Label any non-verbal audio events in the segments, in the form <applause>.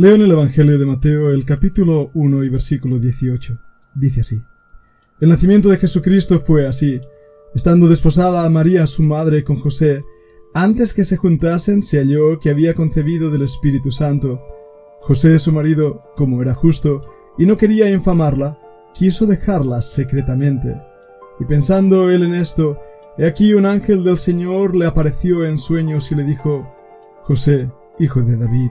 Leo en el Evangelio de Mateo el capítulo 1 y versículo 18. Dice así. El nacimiento de Jesucristo fue así. Estando desposada María su madre con José, antes que se juntasen se halló que había concebido del Espíritu Santo. José su marido, como era justo, y no quería infamarla, quiso dejarla secretamente. Y pensando él en esto, he aquí un ángel del Señor le apareció en sueños y le dijo, José, hijo de David,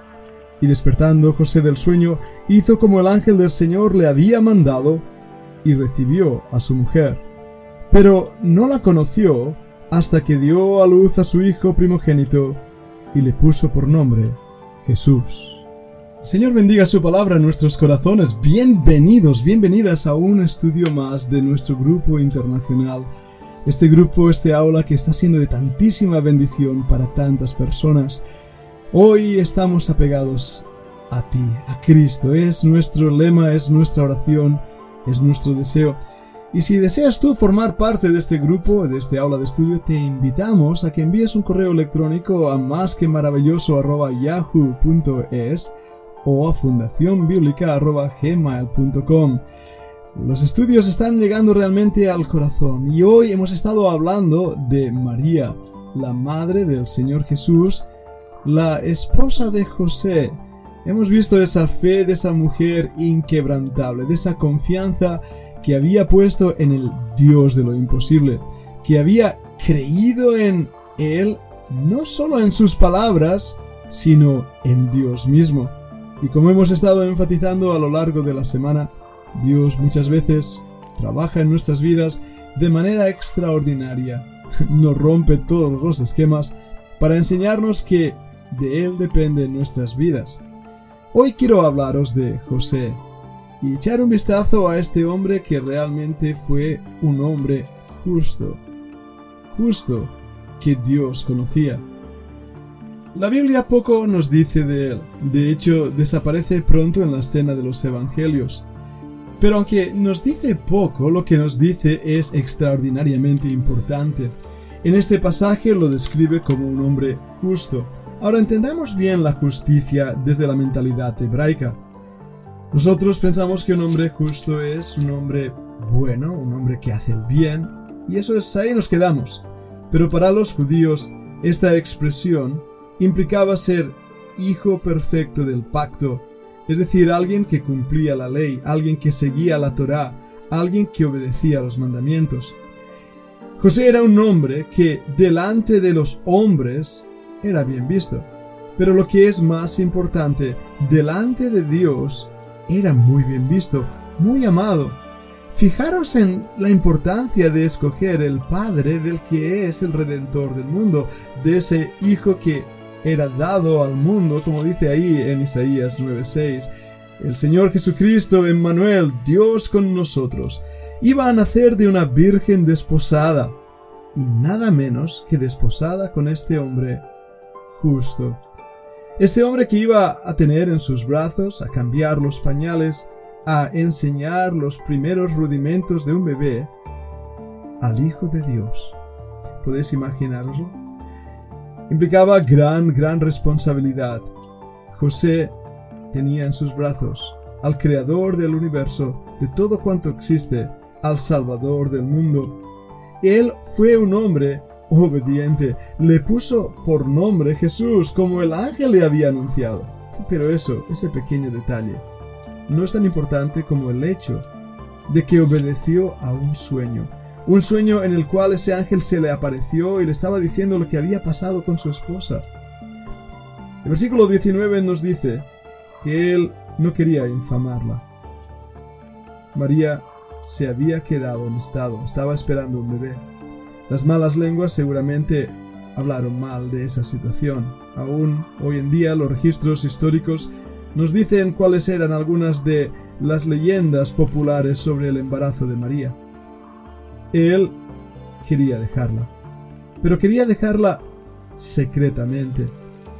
Y despertando José del sueño, hizo como el ángel del Señor le había mandado, y recibió a su mujer. Pero no la conoció hasta que dio a luz a su hijo primogénito, y le puso por nombre Jesús. Señor bendiga su palabra en nuestros corazones. Bienvenidos, bienvenidas a un estudio más de nuestro grupo internacional. Este grupo, este aula que está siendo de tantísima bendición para tantas personas. Hoy estamos apegados a ti, a Cristo. Es nuestro lema, es nuestra oración, es nuestro deseo. Y si deseas tú formar parte de este grupo, de este aula de estudio, te invitamos a que envíes un correo electrónico a más que maravilloso yahoo.es o a fundacionbiblica.gmail.com. Los estudios están llegando realmente al corazón y hoy hemos estado hablando de María, la madre del Señor Jesús, la esposa de José. Hemos visto esa fe de esa mujer inquebrantable, de esa confianza que había puesto en el Dios de lo imposible, que había creído en Él no solo en sus palabras, sino en Dios mismo. Y como hemos estado enfatizando a lo largo de la semana, Dios muchas veces trabaja en nuestras vidas de manera extraordinaria. <laughs> Nos rompe todos los esquemas para enseñarnos que de Él dependen nuestras vidas. Hoy quiero hablaros de José y echar un vistazo a este hombre que realmente fue un hombre justo, justo que Dios conocía. La Biblia poco nos dice de él, de hecho desaparece pronto en la escena de los Evangelios. Pero aunque nos dice poco, lo que nos dice es extraordinariamente importante. En este pasaje lo describe como un hombre justo. Ahora entendamos bien la justicia desde la mentalidad hebraica. Nosotros pensamos que un hombre justo es un hombre bueno, un hombre que hace el bien, y eso es ahí nos quedamos. Pero para los judíos, esta expresión implicaba ser hijo perfecto del pacto, es decir, alguien que cumplía la ley, alguien que seguía la Torá, alguien que obedecía los mandamientos. José era un hombre que delante de los hombres era bien visto, pero lo que es más importante, delante de Dios era muy bien visto, muy amado. Fijaros en la importancia de escoger el Padre del que es el Redentor del mundo, de ese Hijo que era dado al mundo, como dice ahí en Isaías 9:6. El Señor Jesucristo, Emmanuel, Dios con nosotros, iba a nacer de una virgen desposada, y nada menos que desposada con este hombre justo. Este hombre que iba a tener en sus brazos, a cambiar los pañales, a enseñar los primeros rudimentos de un bebé, al Hijo de Dios. ¿Podéis imaginarlo? implicaba gran, gran responsabilidad. José tenía en sus brazos al Creador del universo, de todo cuanto existe, al Salvador del mundo. Él fue un hombre obediente, le puso por nombre Jesús como el ángel le había anunciado. Pero eso, ese pequeño detalle, no es tan importante como el hecho de que obedeció a un sueño, un sueño en el cual ese ángel se le apareció y le estaba diciendo lo que había pasado con su esposa. El versículo 19 nos dice que él no quería infamarla. María se había quedado en estado, estaba esperando un bebé. Las malas lenguas seguramente hablaron mal de esa situación. Aún hoy en día los registros históricos nos dicen cuáles eran algunas de las leyendas populares sobre el embarazo de María. Él quería dejarla, pero quería dejarla secretamente.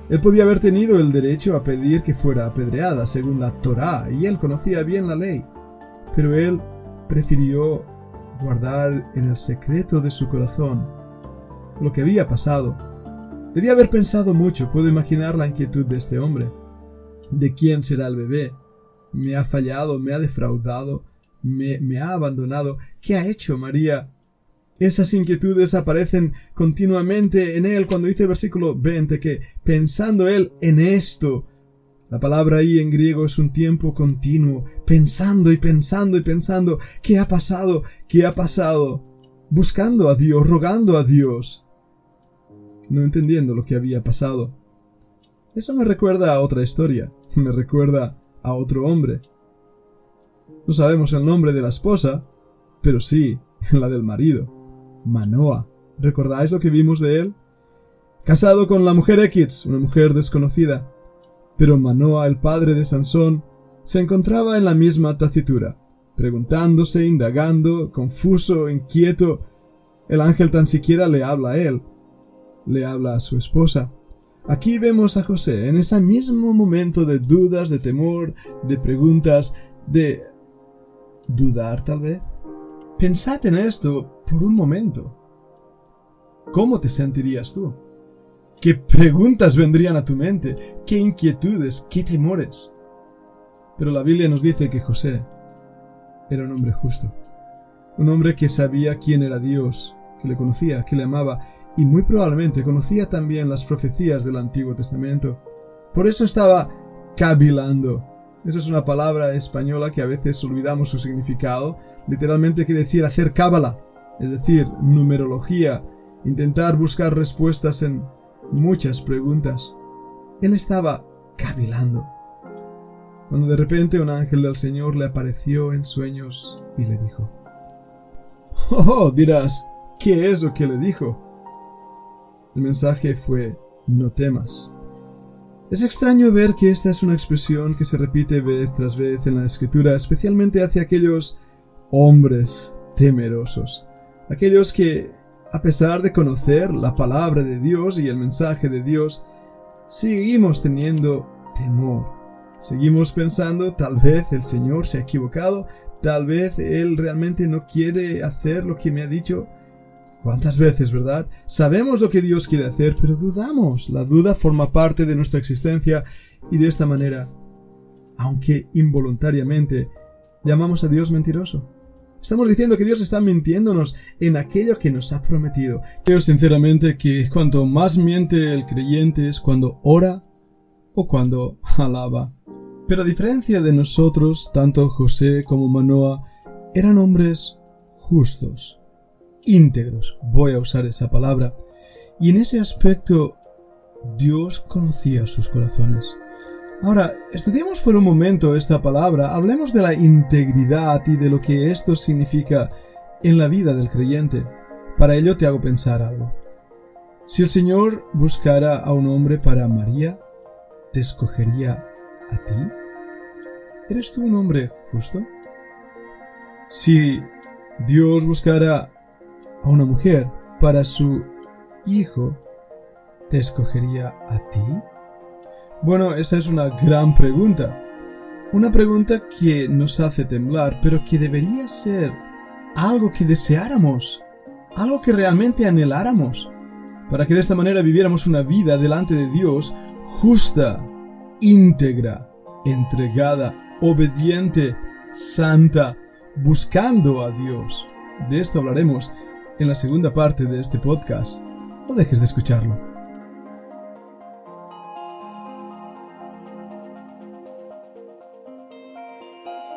Él podía haber tenido el derecho a pedir que fuera apedreada según la Torá, y él conocía bien la ley, pero él prefirió guardar en el secreto de su corazón lo que había pasado. Debía haber pensado mucho, puedo imaginar la inquietud de este hombre. ¿De quién será el bebé? ¿Me ha fallado? ¿Me ha defraudado? ¿Me, me ha abandonado? ¿Qué ha hecho María? Esas inquietudes aparecen continuamente en él cuando dice el versículo 20 que pensando él en esto, la palabra ahí en griego es un tiempo continuo, pensando y pensando y pensando, ¿qué ha pasado? ¿Qué ha pasado? Buscando a Dios, rogando a Dios, no entendiendo lo que había pasado. Eso me recuerda a otra historia, <laughs> me recuerda a otro hombre. No sabemos el nombre de la esposa, pero sí <laughs> la del marido. Manoa. ¿Recordáis lo que vimos de él? Casado con la mujer X, una mujer desconocida. Pero Manoa, el padre de Sansón, se encontraba en la misma tacitura, preguntándose, indagando, confuso, inquieto. El ángel tan siquiera le habla a él, le habla a su esposa. Aquí vemos a José en ese mismo momento de dudas, de temor, de preguntas, de dudar tal vez. Pensad en esto por un momento. ¿Cómo te sentirías tú? ¿Qué preguntas vendrían a tu mente? ¿Qué inquietudes? ¿Qué temores? Pero la Biblia nos dice que José era un hombre justo, un hombre que sabía quién era Dios, que le conocía, que le amaba y muy probablemente conocía también las profecías del Antiguo Testamento. Por eso estaba cavilando, esa es una palabra española que a veces olvidamos su significado. Literalmente quiere decir hacer cábala, es decir, numerología, intentar buscar respuestas en muchas preguntas. Él estaba cavilando. Cuando de repente un ángel del Señor le apareció en sueños y le dijo, Oh, dirás, ¿qué es lo que le dijo? El mensaje fue, no temas, es extraño ver que esta es una expresión que se repite vez tras vez en la escritura, especialmente hacia aquellos hombres temerosos, aquellos que, a pesar de conocer la palabra de Dios y el mensaje de Dios, seguimos teniendo temor. Seguimos pensando, tal vez el Señor se ha equivocado, tal vez Él realmente no quiere hacer lo que me ha dicho, ¿Cuántas veces, verdad? Sabemos lo que Dios quiere hacer, pero dudamos. La duda forma parte de nuestra existencia y de esta manera, aunque involuntariamente, llamamos a Dios mentiroso. Estamos diciendo que Dios está mintiéndonos en aquello que nos ha prometido. Creo sinceramente que cuanto más miente el creyente es cuando ora o cuando alaba. Pero a diferencia de nosotros, tanto José como Manoa eran hombres justos íntegros, voy a usar esa palabra, y en ese aspecto Dios conocía sus corazones. Ahora, estudiemos por un momento esta palabra, hablemos de la integridad y de lo que esto significa en la vida del creyente. Para ello te hago pensar algo. Si el Señor buscara a un hombre para María, ¿te escogería a ti? ¿Eres tú un hombre justo? Si Dios buscara a una mujer para su hijo, ¿te escogería a ti? Bueno, esa es una gran pregunta. Una pregunta que nos hace temblar, pero que debería ser algo que deseáramos, algo que realmente anheláramos, para que de esta manera viviéramos una vida delante de Dios justa, íntegra, entregada, obediente, santa, buscando a Dios. De esto hablaremos en la segunda parte de este podcast. No dejes de escucharlo.